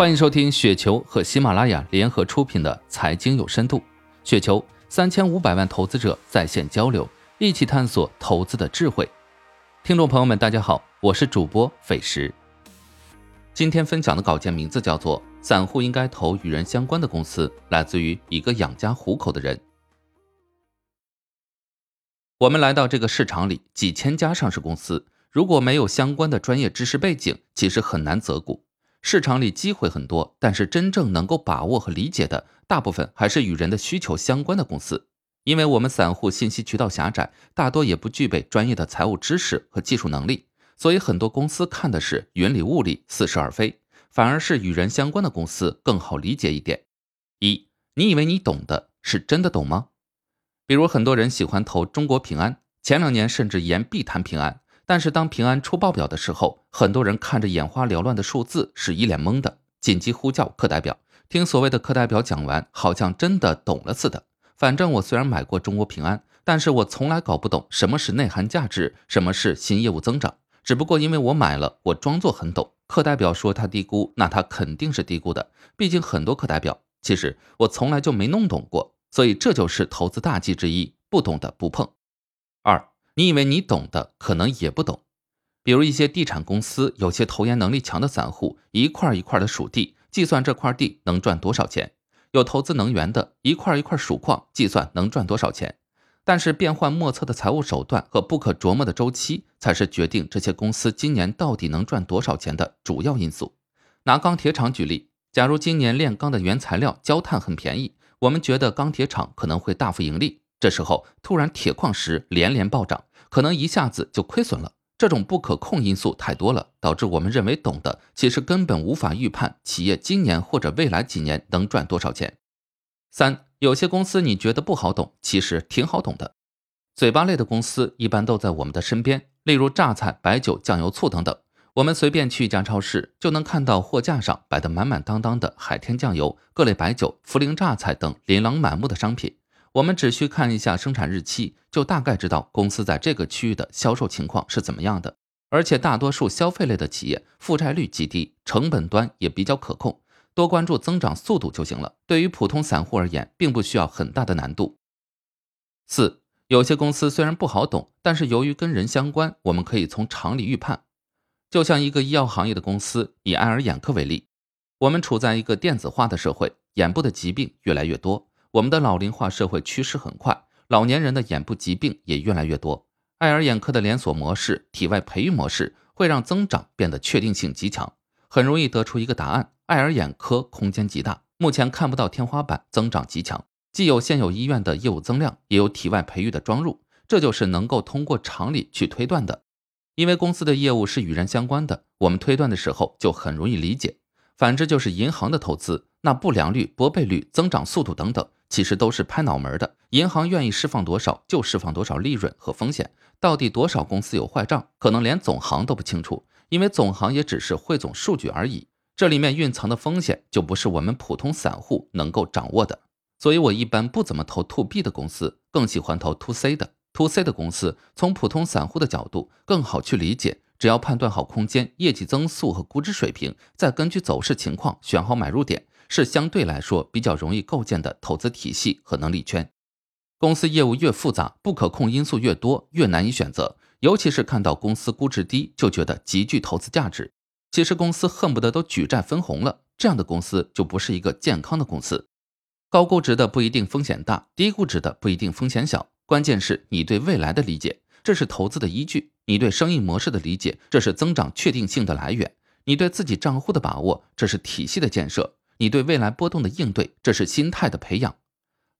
欢迎收听雪球和喜马拉雅联合出品的《财经有深度》，雪球三千五百万投资者在线交流，一起探索投资的智慧。听众朋友们，大家好，我是主播斐石。今天分享的稿件名字叫做《散户应该投与人相关的公司》，来自于一个养家糊口的人。我们来到这个市场里，几千家上市公司，如果没有相关的专业知识背景，其实很难择股。市场里机会很多，但是真正能够把握和理解的，大部分还是与人的需求相关的公司。因为我们散户信息渠道狭窄，大多也不具备专业的财务知识和技术能力，所以很多公司看的是云里雾里、似是而非，反而是与人相关的公司更好理解一点。一，你以为你懂的是真的懂吗？比如很多人喜欢投中国平安，前两年甚至言必谈平安。但是当平安出报表的时候，很多人看着眼花缭乱的数字是一脸懵的，紧急呼叫课代表，听所谓的课代表讲完，好像真的懂了似的。反正我虽然买过中国平安，但是我从来搞不懂什么是内涵价值，什么是新业务增长。只不过因为我买了，我装作很懂。课代表说他低估，那他肯定是低估的。毕竟很多课代表，其实我从来就没弄懂过，所以这就是投资大忌之一：不懂的不碰。二。你以为你懂的，可能也不懂。比如一些地产公司，有些投研能力强的散户，一块一块的数地，计算这块地能赚多少钱；有投资能源的，一块一块数矿，计算能赚多少钱。但是变幻莫测的财务手段和不可琢磨的周期，才是决定这些公司今年到底能赚多少钱的主要因素。拿钢铁厂举例，假如今年炼钢的原材料焦炭很便宜，我们觉得钢铁厂可能会大幅盈利。这时候突然铁矿石连连暴涨。可能一下子就亏损了，这种不可控因素太多了，导致我们认为懂的，其实根本无法预判企业今年或者未来几年能赚多少钱。三，有些公司你觉得不好懂，其实挺好懂的。嘴巴类的公司一般都在我们的身边，例如榨菜、白酒、酱油、醋等等。我们随便去一家超市，就能看到货架上摆的满满当当的海天酱油、各类白酒、涪陵榨菜等琳琅满目的商品。我们只需看一下生产日期，就大概知道公司在这个区域的销售情况是怎么样的。而且大多数消费类的企业负债率极低，成本端也比较可控，多关注增长速度就行了。对于普通散户而言，并不需要很大的难度。四，有些公司虽然不好懂，但是由于跟人相关，我们可以从常理预判。就像一个医药行业的公司，以爱尔眼科为例，我们处在一个电子化的社会，眼部的疾病越来越多。我们的老龄化社会趋势很快，老年人的眼部疾病也越来越多。爱尔眼科的连锁模式、体外培育模式会让增长变得确定性极强，很容易得出一个答案：爱尔眼科空间极大，目前看不到天花板，增长极强。既有现有医院的业务增量，也有体外培育的装入，这就是能够通过常理去推断的。因为公司的业务是与人相关的，我们推断的时候就很容易理解。反之就是银行的投资，那不良率、拨备率、增长速度等等。其实都是拍脑门的，银行愿意释放多少就释放多少利润和风险。到底多少公司有坏账，可能连总行都不清楚，因为总行也只是汇总数据而已。这里面蕴藏的风险就不是我们普通散户能够掌握的。所以我一般不怎么投 to B 的公司，更喜欢投 to C 的。to C 的公司从普通散户的角度更好去理解，只要判断好空间、业绩增速和估值水平，再根据走势情况选好买入点。是相对来说比较容易构建的投资体系和能力圈。公司业务越复杂，不可控因素越多，越难以选择。尤其是看到公司估值低，就觉得极具投资价值。其实公司恨不得都举债分红了，这样的公司就不是一个健康的公司。高估值的不一定风险大，低估值的不一定风险小。关键是你对未来的理解，这是投资的依据；你对生意模式的理解，这是增长确定性的来源；你对自己账户的把握，这是体系的建设。你对未来波动的应对，这是心态的培养。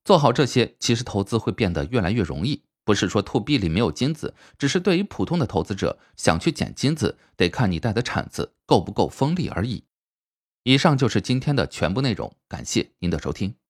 做好这些，其实投资会变得越来越容易。不是说 to B 里没有金子，只是对于普通的投资者，想去捡金子，得看你带的铲子够不够锋利而已。以上就是今天的全部内容，感谢您的收听。